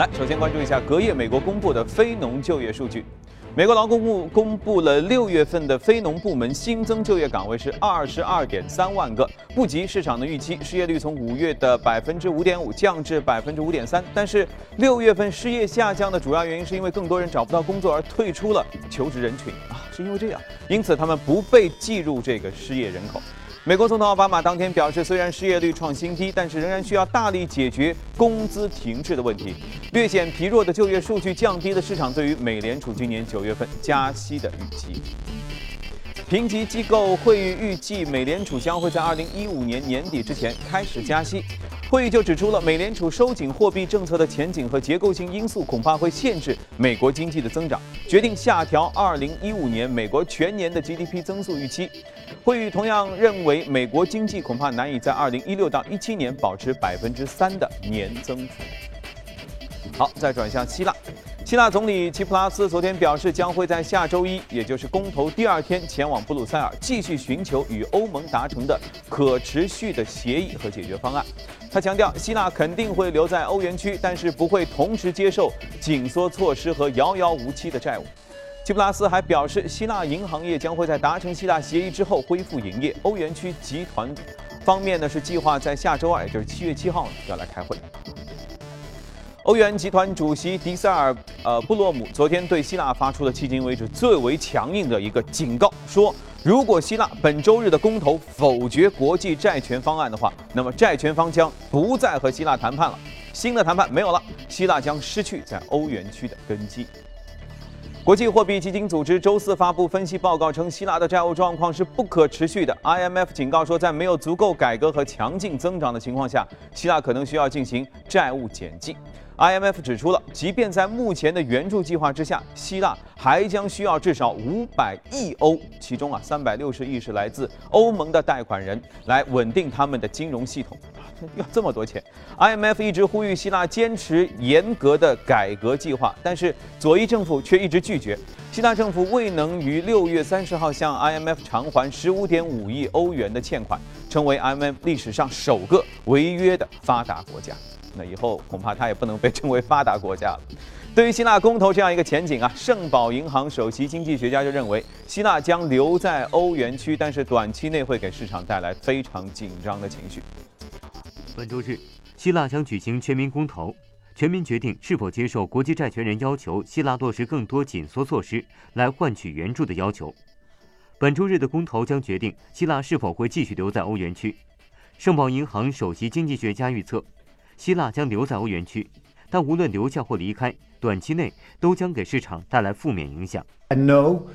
来，首先关注一下隔夜美国公布的非农就业数据。美国劳工部公布了六月份的非农部门新增就业岗位是二十二点三万个，不及市场的预期。失业率从五月的百分之五点五降至百分之五点三。但是六月份失业下降的主要原因是因为更多人找不到工作而退出了求职人群啊，是因为这样，因此他们不被计入这个失业人口。美国总统奥巴马当天表示，虽然失业率创新低，但是仍然需要大力解决工资停滞的问题。略显疲弱的就业数据降低了市场对于美联储今年九月份加息的预期。评级机构会议预计，美联储将会在二零一五年年底之前开始加息。会议就指出了，美联储收紧货币政策的前景和结构性因素恐怕会限制美国经济的增长，决定下调2015年美国全年的 GDP 增速预期。会议同样认为，美国经济恐怕难以在2016到17年保持百分之三的年增幅。好，再转向希腊。希腊总理齐普拉斯昨天表示，将会在下周一，也就是公投第二天，前往布鲁塞尔，继续寻求与欧盟达成的可持续的协议和解决方案。他强调，希腊肯定会留在欧元区，但是不会同时接受紧缩措施和遥遥无期的债务。齐普拉斯还表示，希腊银行业将会在达成希腊协议之后恢复营业。欧元区集团方面呢，是计划在下周二，也就是七月七号要来开会。欧元集团主席迪塞尔呃布洛姆昨天对希腊发出了迄今为止最为强硬的一个警告，说如果希腊本周日的公投否决国际债权方案的话，那么债权方将不再和希腊谈判了，新的谈判没有了，希腊将失去在欧元区的根基。国际货币基金组织周四发布分析报告称，希腊的债务状况是不可持续的。IMF 警告说，在没有足够改革和强劲增长的情况下，希腊可能需要进行债务减记。IMF 指出了，即便在目前的援助计划之下，希腊还将需要至少五百亿欧，其中啊三百六十亿是来自欧盟的贷款人，来稳定他们的金融系统。要这么多钱？IMF 一直呼吁希腊坚持严格的改革计划，但是左翼政府却一直拒绝。希腊政府未能于六月三十号向 IMF 偿还十五点五亿欧元的欠款，成为 IMF 历史上首个违约的发达国家。那以后恐怕它也不能被称为发达国家了。对于希腊公投这样一个前景啊，圣保银行首席经济学家就认为，希腊将留在欧元区，但是短期内会给市场带来非常紧张的情绪。本周日，希腊将举行全民公投，全民决定是否接受国际债权人要求希腊落实更多紧缩措施来换取援助的要求。本周日的公投将决定希腊是否会继续留在欧元区。圣保银行首席经济学家预测。希腊将留在欧元区，但无论留下或离开，短期内都将给市场带来负面影响。No,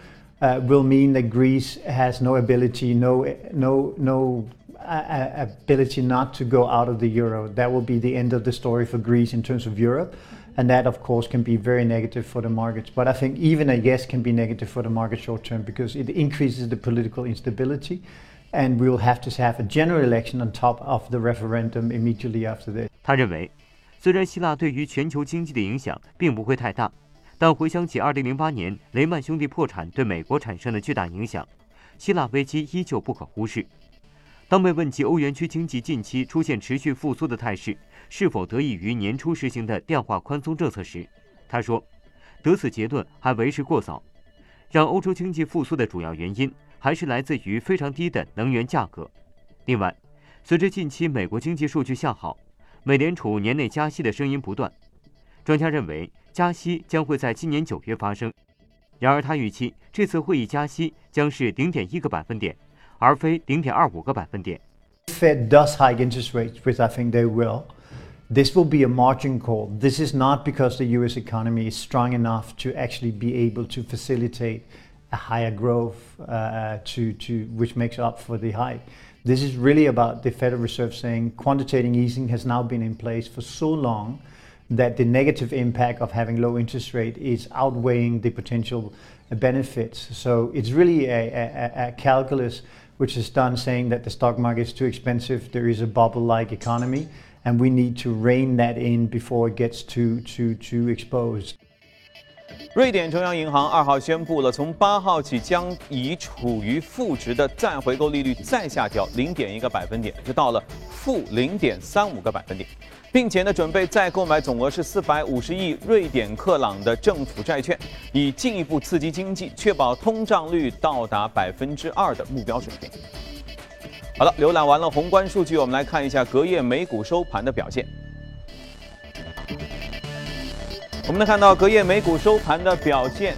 will mean that Greece has no ability, no, no, no ability not to go out of the euro. That will be the end of the story for Greece in terms of Europe. And that, of course, can be very negative for the markets. But I think even a yes can be negative for the market short term because it increases the political instability. And we will have to have a general election on top of the referendum immediately after this. 他认为，虽然希腊对于全球经济的影响并不会太大，但回想起2008年雷曼兄弟破产对美国产生的巨大影响，希腊危机依旧不可忽视。 当被问及欧元区经济近期出现持续复苏的态势是否得益于年初实行的量化宽松政策时，他说：“得此结论还为时过早。让欧洲经济复苏的主要原因还是来自于非常低的能源价格。另外，随着近期美国经济数据向好。”美联储年内加息的声音不断，专家认为加息将会在今年九月发生。然而，他预期这次会议加息将是零点一个百分点，而非零点二五个百分点。Fed does hike interest rates, which I think they will. This will be a margin call. This is not because the U.S. economy is strong enough to actually be able to facilitate a higher growth uh, to, to which makes up for the hike. This is really about the Federal Reserve saying quantitative easing has now been in place for so long that the negative impact of having low interest rate is outweighing the potential benefits. So it's really a, a, a calculus which is done saying that the stock market is too expensive, there is a bubble-like economy, and we need to rein that in before it gets too, too, too exposed. 瑞典中央银行二号宣布了，从八号起将已处于负值的再回购利率再下调零点一个百分点，就到了负零点三五个百分点，并且呢，准备再购买总额是四百五十亿瑞典克朗的政府债券，以进一步刺激经济，确保通胀率到达百分之二的目标水平。好了，浏览完了宏观数据，我们来看一下隔夜美股收盘的表现。我们能看到隔夜美股收盘的表现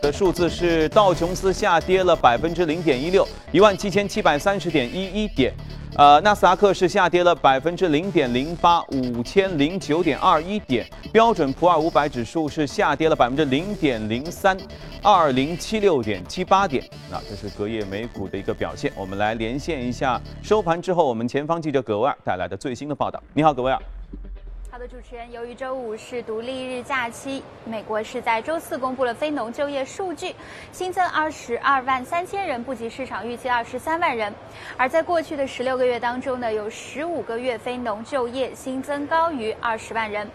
的数字是：道琼斯下跌了百分之零点一六，一万七千七百三十点一一点；呃，纳斯达克是下跌了百分之零点零八，五千零九点二一点；标准普尔五百指数是下跌了百分之零点零三，二零七六点七八点。那这是隔夜美股的一个表现。我们来连线一下收盘之后，我们前方记者葛威尔带来的最新的报道。你好，葛威尔。的，主持人，由于周五是独立日假期，美国是在周四公布了非农就业数据，新增二十二万三千人，不及市场预期二十三万人。而在过去的十六个月当中呢，有十五个月非农就业新增高于二十万人。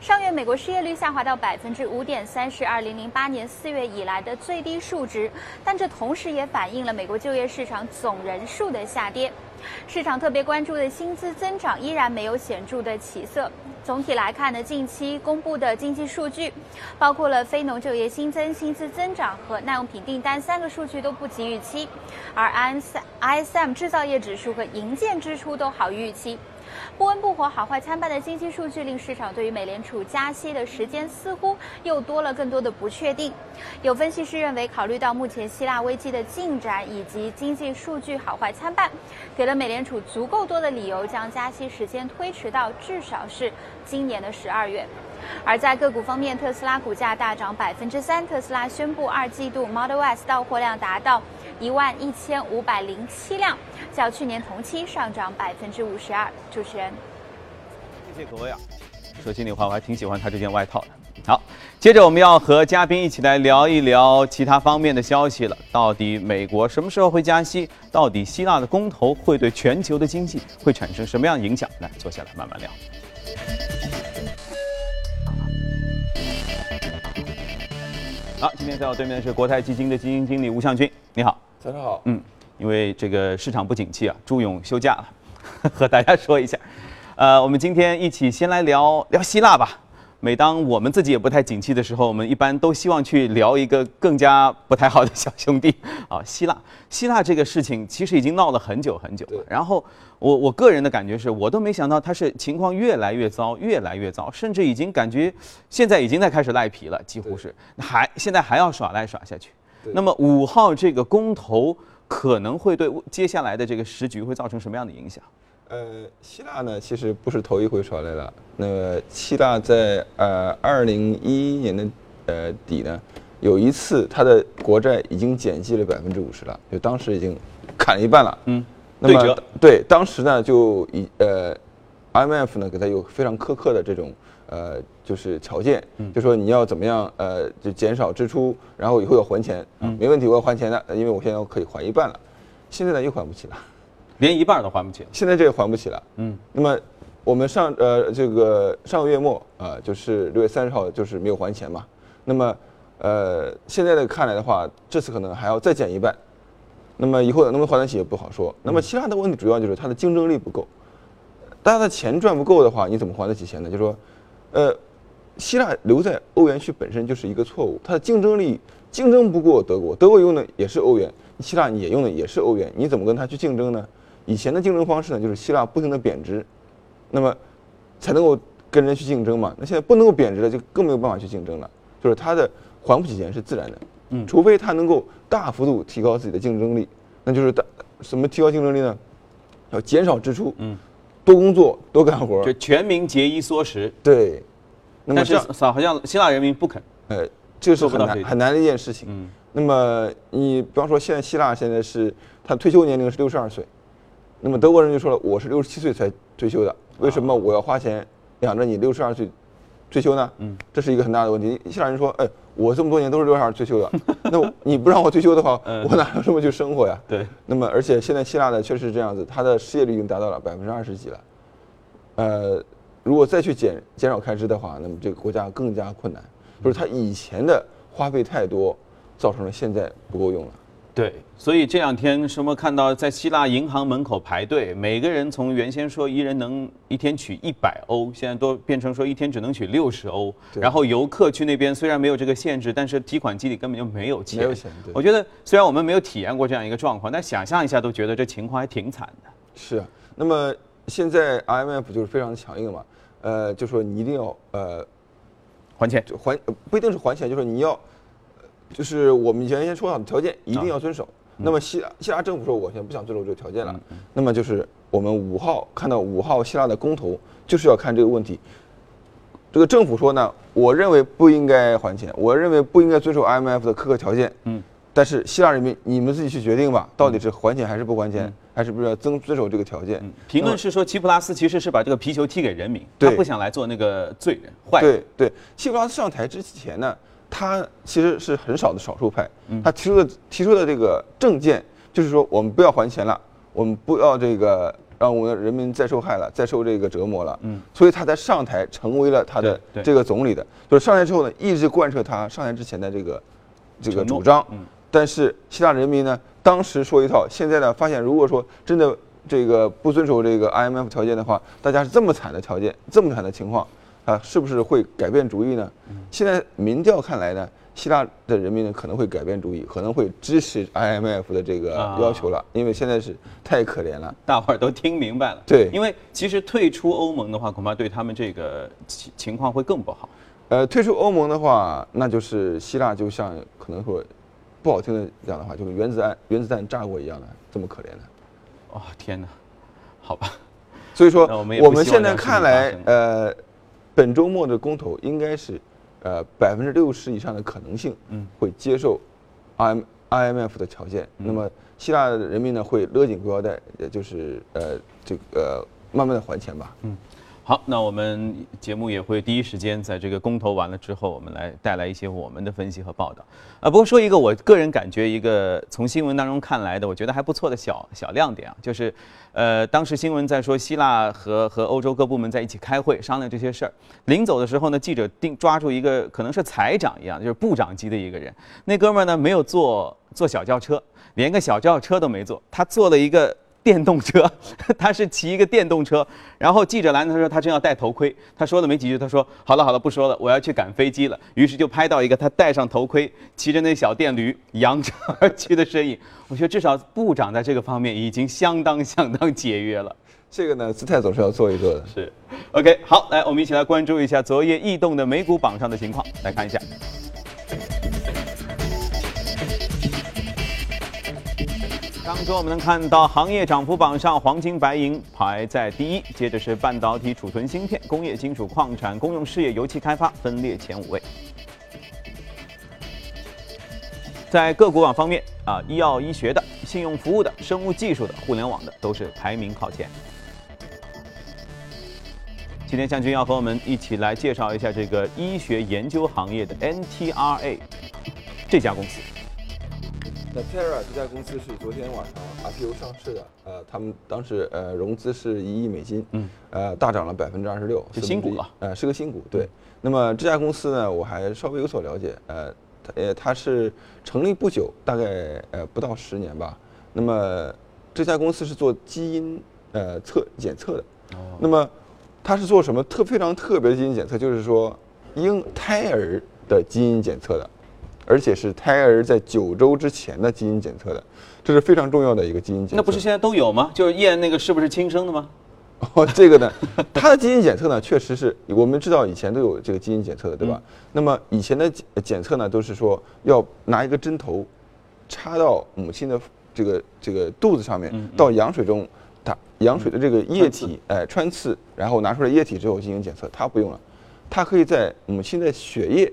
上月美国失业率下滑到百分之五点三，是二零零八年四月以来的最低数值，但这同时也反映了美国就业市场总人数的下跌。市场特别关注的薪资增长依然没有显著的起色。总体来看呢，近期公布的经济数据，包括了非农就业新增、薪资增长和耐用品订单三个数据都不及预期，而 ISM 制造业指数和营建支出都好于预期。不温不火、好坏参半的经济数据令市场对于美联储加息的时间似乎又多了更多的不确定。有分析师认为，考虑到目前希腊危机的进展以及经济数据好坏参半，给了美联储足够多的理由将加息时间推迟到至少是今年的十二月。而在个股方面，特斯拉股价大涨百分之三，特斯拉宣布二季度 Model S 到货量达到一万一千五百零七辆。较去年同期上涨百分之五十二。主持人，谢谢各位啊。说心里话，我还挺喜欢他这件外套的。好，接着我们要和嘉宾一起来聊一聊其他方面的消息了。到底美国什么时候会加息？到底希腊的公投会对全球的经济会产生什么样影响？来，坐下来慢慢聊。好，今天在我对面的是国泰基金的基金经理吴向军，你好。早上好。嗯。因为这个市场不景气啊，朱勇休假了，和大家说一下。呃，我们今天一起先来聊聊希腊吧。每当我们自己也不太景气的时候，我们一般都希望去聊一个更加不太好的小兄弟 啊，希腊。希腊这个事情其实已经闹了很久很久了。然后我我个人的感觉是，我都没想到它是情况越来越糟，越来越糟，甚至已经感觉现在已经在开始赖皮了，几乎是还现在还要耍赖耍下去。那么五号这个公投。可能会对接下来的这个时局会造成什么样的影响？呃，希腊呢，其实不是头一回耍赖了。那么，希腊在呃二零一一年的呃底呢，有一次它的国债已经减记了百分之五十了，就当时已经砍了一半了。嗯，那么对，当时呢就以呃 IMF 呢给他有非常苛刻的这种。呃，就是条件，就说你要怎么样，呃，就减少支出，然后以后要还钱，没问题，我要还钱的，因为我现在可以还一半了，现在呢又还不起了，连一半都还不起了，现在这个还不起了，嗯，那么我们上呃这个上个月末啊，就是六月三十号就是没有还钱嘛，那么呃现在的看来的话，这次可能还要再减一半，那么以后能不能还得起也不好说，那么其他的问题主要就是它的竞争力不够，大家的钱赚不够的话，你怎么还得起钱呢？就说。呃，希腊留在欧元区本身就是一个错误，它的竞争力竞争不过德国，德国用的也是欧元，希腊也用的也是欧元，你怎么跟它去竞争呢？以前的竞争方式呢，就是希腊不停的贬值，那么才能够跟人去竞争嘛。那现在不能够贬值了，就更没有办法去竞争了，就是它的还不起钱是自然的，嗯，除非它能够大幅度提高自己的竞争力，那就是大什么提高竞争力呢？要减少支出，嗯。多工作，多干活，就全民节衣缩食。对，但是好像希腊人民不肯。呃，这个是很难很难的一件事情。嗯。那么你比方说，现在希腊现在是他退休年龄是六十二岁，那么德国人就说了，我是六十七岁才退休的，为什么我要花钱养着你六十二岁退休呢？嗯，这是一个很大的问题。希腊人说，哎。我这么多年都是六十二退休的，那你不让我退休的话，我哪有这么去生活呀？对。那么，而且现在希腊呢确实是这样子，它的失业率已经达到了百分之二十几了。呃，如果再去减减少开支的话，那么这个国家更加困难。就是他以前的花费太多，造成了现在不够用了。对，所以这两天什么看到在希腊银行门口排队，每个人从原先说一人能一天取一百欧，现在都变成说一天只能取六十欧。然后游客去那边虽然没有这个限制，但是提款机里根本就没有钱。没有钱。对我觉得虽然我们没有体验过这样一个状况，但想象一下都觉得这情况还挺惨的。是啊，那么现在 IMF 就是非常强硬嘛，呃，就说你一定要呃还钱。还呃不一定是还钱，就是你要，呃就是我们原先说好的条件一定要遵守。那么希腊希腊政府说我现在不想遵守这个条件了，那么就是我们五号看到五号希腊的公投就是要看这个问题。这个政府说呢，我认为不应该还钱，我认为不应该遵守 IMF 的苛刻条件。嗯，但是希腊人民你们自己去决定吧，到底是还钱还是不还钱，还是不是要遵遵守这个条件？评论是说，齐普拉斯其实是把这个皮球踢给人民，他不想来做那个罪人、坏人。对对，齐普拉斯上台之前呢，他其实是很少的少数派，他提出的提出的这个政见就是说，我们不要还钱了，我们不要这个让我们的人民再受害了，再受这个折磨了。嗯，所以他才上台成为了他的这个总理的，就是上台之后呢，一直贯彻他上台之前的这个这个主张。嗯但是希腊人民呢，当时说一套，现在呢发现，如果说真的这个不遵守这个 IMF 条件的话，大家是这么惨的条件，这么惨的情况，啊，是不是会改变主意呢？现在民调看来呢，希腊的人民呢可能会改变主意，可能会支持 IMF 的这个啊要求了，因为现在是太可怜了。大伙儿都听明白了。对因为其实退出欧盟的话，恐怕对他们这个情情况会更不好。呃，退出欧盟的话，那就是希腊就像可能说不好听的讲的话，就是原子弹原子弹炸过一样的，这么可怜的。哦，天哪，好吧，所以说，我们现在看来，呃，本周末的公投应该是，呃，百分之六十以上的可能性，嗯，会接受 I M I M F 的条件。那么希腊的人民呢，会勒紧裤腰带，也就是呃，这个慢慢的还钱吧。好，那我们节目也会第一时间在这个公投完了之后，我们来带来一些我们的分析和报道。啊，不过说一个我个人感觉一个从新闻当中看来的，我觉得还不错的小小亮点啊，就是，呃，当时新闻在说希腊和和欧洲各部门在一起开会商量这些事儿，临走的时候呢，记者定抓住一个可能是财长一样，就是部长级的一个人，那哥们儿呢没有坐坐小轿车，连个小轿车都没坐，他坐了一个。电动车，他是骑一个电动车，然后记者拦他说他正要戴头盔，他说了没几句，他说好了好了不说了，我要去赶飞机了。于是就拍到一个他戴上头盔，骑着那小电驴扬长而去的身影。我觉得至少部长在这个方面已经相当相当节约了。这个呢，姿态总是要做一做的。是，OK，好，来我们一起来关注一下昨夜异动的美股榜上的情况，来看一下。当中我们能看到行业涨幅榜上，黄金、白银排在第一，接着是半导体、储存芯片、工业金属、矿产、公用事业、油气开发分列前五位。在个股榜方面啊，医药医学的、信用服务的、生物技术的、互联网的都是排名靠前。今天向军要和我们一起来介绍一下这个医学研究行业的 NTRA 这家公司。那 Terra 这家公司是昨天晚上 IPO 上市的，呃，他们当时呃融资是一亿美金，嗯，呃，大涨了百分之二十六，是新股了，呃，是个新股，对。那么这家公司呢，我还稍微有所了解，呃，它呃它是成立不久，大概呃不到十年吧。那么这家公司是做基因呃测检测的，哦那么它是做什么特非常特别的基因检测？就是说婴胎儿的基因检测的。而且是胎儿在九周之前的基因检测的，这是非常重要的一个基因检测。那不是现在都有吗？就是验那个是不是亲生的吗？哦，这个呢，它的基因检测呢，确实是我们知道以前都有这个基因检测的，对吧？那么以前的检检测呢，都是说要拿一个针头插到母亲的这个这个肚子上面，到羊水中打羊水的这个液体，哎，穿刺，然后拿出来液体之后进行检测。它不用了，它可以在母亲的血液。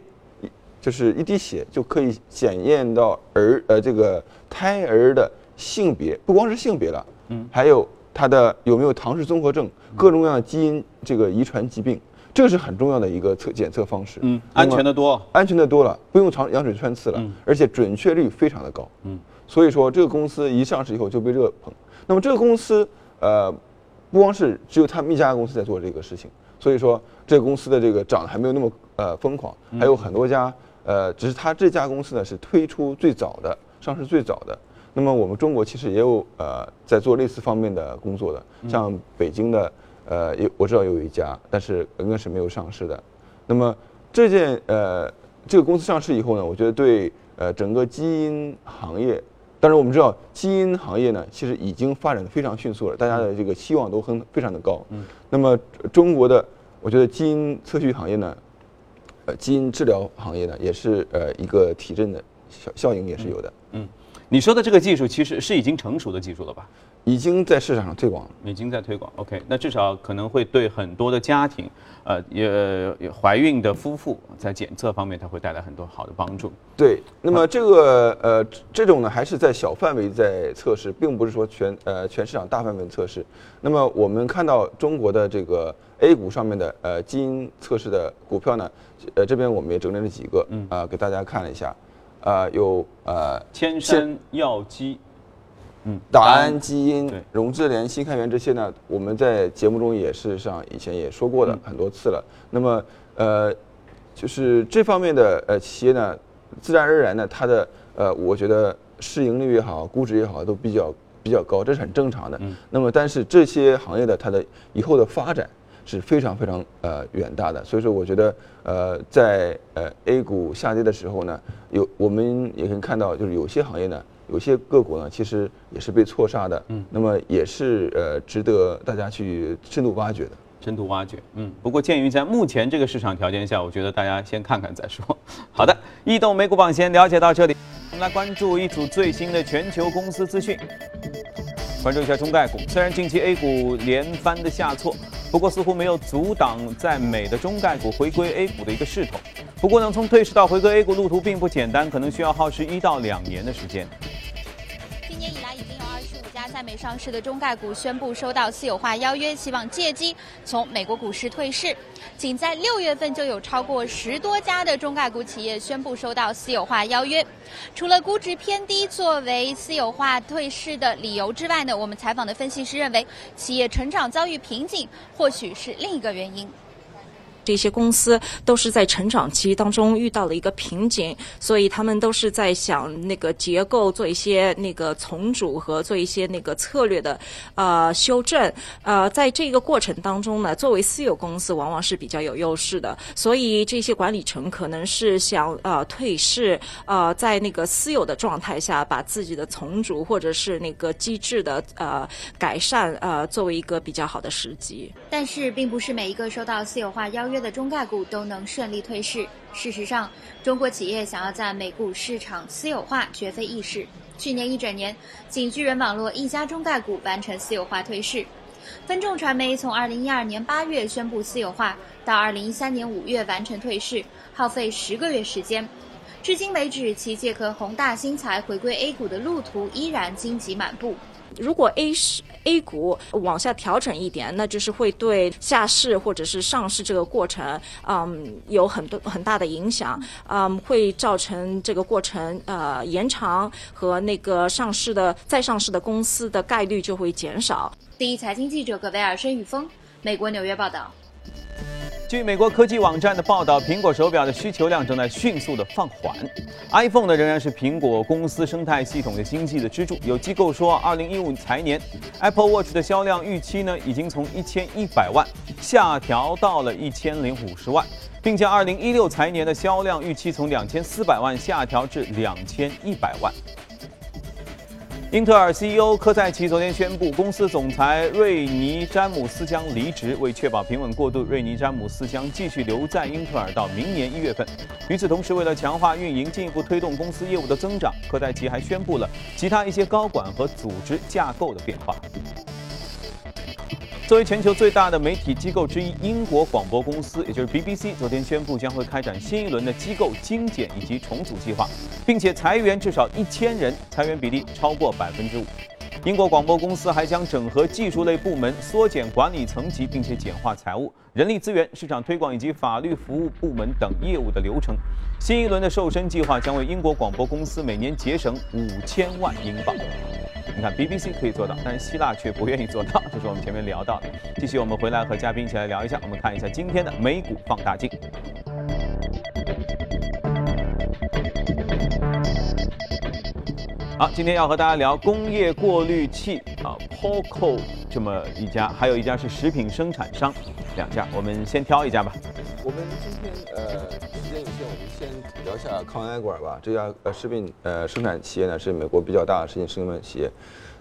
就是一滴血就可以检验到儿呃这个胎儿的性别，不光是性别了，嗯，还有他的有没有唐氏综合症，各种各样的基因这个遗传疾病，这是很重要的一个测检测方式，嗯，安全的多，安全的多了，不用长羊水穿刺了，而且准确率非常的高，嗯，所以说这个公司一上市以后就被热捧。那么这个公司呃不光是只有他们一家公司在做这个事情，所以说这个公司的这个涨得还没有那么呃疯狂，还有很多家呃，只是它这家公司呢是推出最早的，上市最早的。那么我们中国其实也有呃在做类似方面的工作的，像北京的呃有我知道有一家，但是应该是没有上市的。那么这件呃这个公司上市以后呢，我觉得对呃整个基因行业。当然我们知道，基因行业呢，其实已经发展的非常迅速了，大家的这个期望都很非常的高。嗯。那么中国的，我觉得基因测序行业呢，呃，基因治疗行业呢，也是呃一个提振的效效应也是有的。嗯。你说的这个技术其实是已经成熟的技术了吧？已经在市场上推广，已经在推广。OK，那至少可能会对很多的家庭，呃，也怀孕的夫妇在检测方面，它会带来很多好的帮助。对，那么这个呃，这种呢还是在小范围在测试，并不是说全呃全市场大范围测试。那么我们看到中国的这个 A 股上面的呃基因测试的股票呢，呃这边我们也整理了几个，嗯啊，给大家看了一下，啊有呃千山药基。嗯，达安基因、荣智联、新开源这些呢，我们在节目中也是上以前也说过的很多次了。那么，呃，就是这方面的呃企业呢，自然而然呢，它的呃，我觉得市盈率也好，估值也好，都比较比较高，这是很正常的。那么，但是这些行业的它的以后的发展是非常非常呃远大的。所以说，我觉得呃，在呃 A 股下跌的时候呢，有我们也可以看到，就是有些行业呢。有些个股呢，其实也是被错杀的，嗯，那么也是呃值得大家去深度挖掘的。深度挖掘，嗯。不过鉴于在目前这个市场条件下，我觉得大家先看看再说。好的，异动美股榜先了解到这里，我们来关注一组最新的全球公司资讯。关注一下中概股，虽然近期 A 股连番的下挫，不过似乎没有阻挡在美的中概股回归 A 股的一个势头。不过呢，从退市到回归 A 股路途并不简单，可能需要耗时一到两年的时间。美上市的中概股宣布收到私有化邀约，希望借机从美国股市退市。仅在六月份，就有超过十多家的中概股企业宣布收到私有化邀约。除了估值偏低作为私有化退市的理由之外呢，我们采访的分析师认为，企业成长遭遇瓶颈，或许是另一个原因。这些公司都是在成长期当中遇到了一个瓶颈，所以他们都是在想那个结构做一些那个重组和做一些那个策略的呃修正。呃，在这个过程当中呢，作为私有公司往往是比较有优势的，所以这些管理层可能是想呃退市，呃，在那个私有的状态下把自己的重组或者是那个机制的呃改善呃作为一个比较好的时机。但是，并不是每一个收到私有化邀约。的中概股都能顺利退市。事实上，中国企业想要在美股市场私有化绝非易事。去年一整年，仅巨人网络一家中概股完成私有化退市。分众传媒从2012年8月宣布私有化，到2013年5月完成退市，耗费十个月时间。至今为止，其借壳宏大新材回归 A 股的路途依然荆棘满布。如果 A 市 A 股往下调整一点，那就是会对下市或者是上市这个过程，嗯，有很多很大的影响，嗯，会造成这个过程呃延长和那个上市的再上市的公司的概率就会减少。第一财经记者葛维尔申宇峰，美国纽约报道。据美国科技网站的报道，苹果手表的需求量正在迅速的放缓。iPhone 呢仍然是苹果公司生态系统的经济的支柱。有机构说，二零一五财年 Apple Watch 的销量预期呢已经从一千一百万下调到了一千零五十万，并将二零一六财年的销量预期从两千四百万下调至两千一百万。英特尔 CEO 科赛奇昨天宣布，公司总裁瑞尼詹姆斯将离职。为确保平稳过渡，瑞尼詹姆斯将继续留在英特尔到明年一月份。与此同时，为了强化运营，进一步推动公司业务的增长，科赛奇还宣布了其他一些高管和组织架构的变化。作为全球最大的媒体机构之一，英国广播公司，也就是 BBC，昨天宣布将会开展新一轮的机构精简以及重组计划，并且裁员至少一千人，裁员比例超过百分之五。英国广播公司还将整合技术类部门，缩减管理层级，并且简化财务、人力资源、市场推广以及法律服务部门等业务的流程。新一轮的瘦身计划将为英国广播公司每年节省五千万英镑。你看 BBC 可以做到，但是希腊却不愿意做到，这是我们前面聊到的。继续，我们回来和嘉宾一起来聊一下，我们看一下今天的美股放大镜。好，今天要和大家聊工业过滤器啊，Poco 这么一家，还有一家是食品生产商，两家，我们先挑一家吧。我们今天呃时间有限，我们先聊一下康埃管吧。这家呃食品呃生产企业呢是美国比较大的食品生产企业。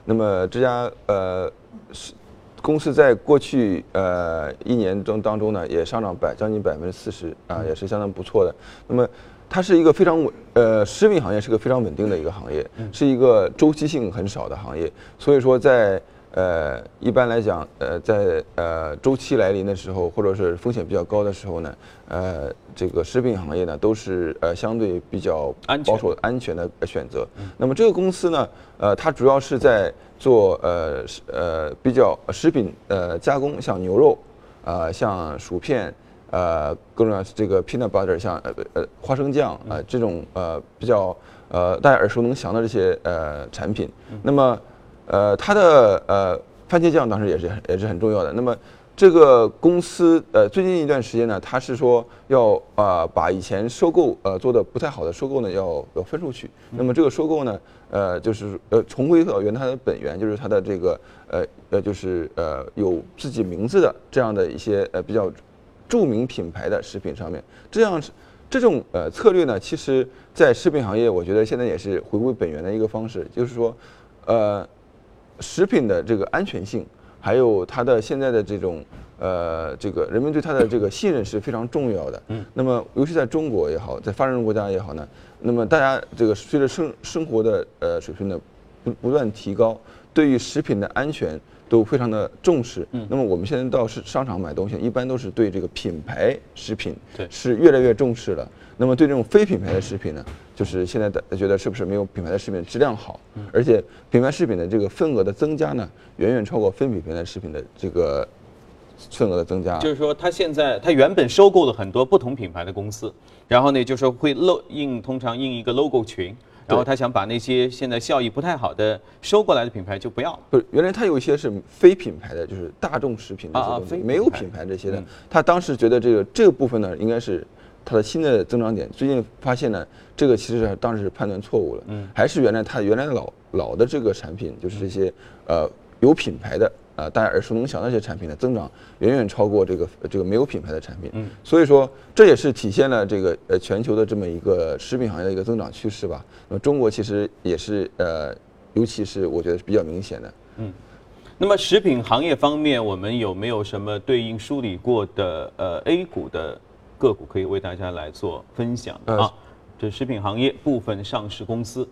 那么这家呃是公司在过去呃一年中当中呢也上涨百将近百分之四十啊，也是相当不错的。那么它是一个非常稳，呃，食品行业是个非常稳定的一个行业，是一个周期性很少的行业。所以说，在呃一般来讲，呃，在呃周期来临的时候，或者是风险比较高的时候呢，呃，这个食品行业呢都是呃相对比较保守、安全的选择。那么这个公司呢，呃，它主要是在做呃呃比较食品呃加工，像牛肉，呃，像薯片。呃，各种这个 peanut butter，像呃呃花生酱啊这种呃比较呃大家耳熟能详的这些呃产品。那么呃它的呃番茄酱当时也是也是很重要的。那么这个公司呃最近一段时间呢，它是说要啊把以前收购呃做的不太好的收购呢要要分出去。那么这个收购呢呃就是呃重归到原它的本源，就是它的这个呃呃就是呃有自己名字的这样的一些呃比较。著名品牌的食品上面，这样这种呃策略呢，其实，在食品行业，我觉得现在也是回归本源的一个方式，就是说，呃，食品的这个安全性，还有它的现在的这种呃这个人们对它的这个信任是非常重要的。嗯。那么，尤其在中国也好，在发展中国家也好呢，那么大家这个随着生生活的呃水平的不不断提高，对于食品的安全。都非常的重视，嗯，那么我们现在到市商场买东西，一般都是对这个品牌食品，对，是越来越重视了。那么对这种非品牌的食品呢，就是现在的觉得是不是没有品牌的食品质量好，而且品牌食品的这个份额的增加呢，远远超过非品牌的食品的这个份额的增加。就是说，它现在它原本收购了很多不同品牌的公司，然后呢，就是会露印，通常印一个 logo 群。然后他想把那些现在效益不太好的收过来的品牌就不要了。不是，原来他有一些是非品牌的，就是大众食品这些东西，没有品牌这些的。他当时觉得这个这个部分呢，应该是他的新的增长点。最近发现呢，这个其实当时是判断错误了。嗯，还是原来它原来老老的这个产品，就是这些呃有品牌的。啊，大家耳熟能详的这些产品的增长远远超过这个这个没有品牌的产品，嗯，所以说这也是体现了这个呃全球的这么一个食品行业的一个增长趋势吧。那么中国其实也是呃，尤其是我觉得是比较明显的，嗯。那么食品行业方面，我们有没有什么对应梳理过的呃 A 股的个股可以为大家来做分享啊？这食品行业部分上市公司。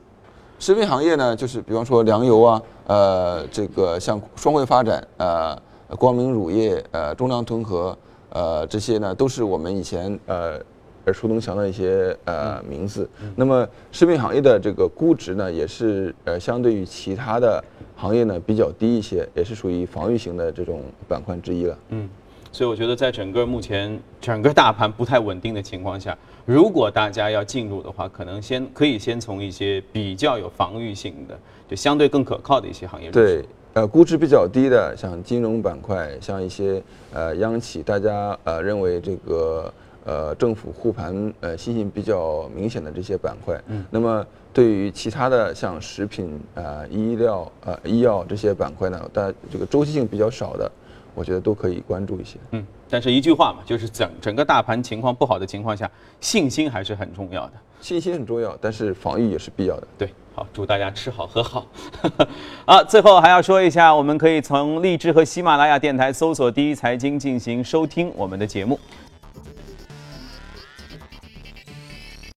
食品行业呢，就是比方说粮油啊，呃，这个像双汇发展、呃，光明乳业、呃，中粮屯河，呃，这些呢都是我们以前呃耳熟能详的一些呃名字。那么食品行业的这个估值呢，也是呃相对于其他的行业呢比较低一些，也是属于防御型的这种板块之一了。嗯。所以我觉得，在整个目前整个大盘不太稳定的情况下，如果大家要进入的话，可能先可以先从一些比较有防御性的，就相对更可靠的一些行业入手。对，呃，估值比较低的，像金融板块，像一些呃央企，大家呃认为这个呃政府护盘呃信心比较明显的这些板块。嗯。那么对于其他的像食品啊、医疗啊、医药这些板块呢，大这个周期性比较少的。我觉得都可以关注一些，嗯，但是一句话嘛，就是整整个大盘情况不好的情况下，信心还是很重要的。信心很重要，但是防御也是必要的。对，好，祝大家吃好喝好。啊，最后还要说一下，我们可以从荔枝和喜马拉雅电台搜索“第一财经”进行收听我们的节目。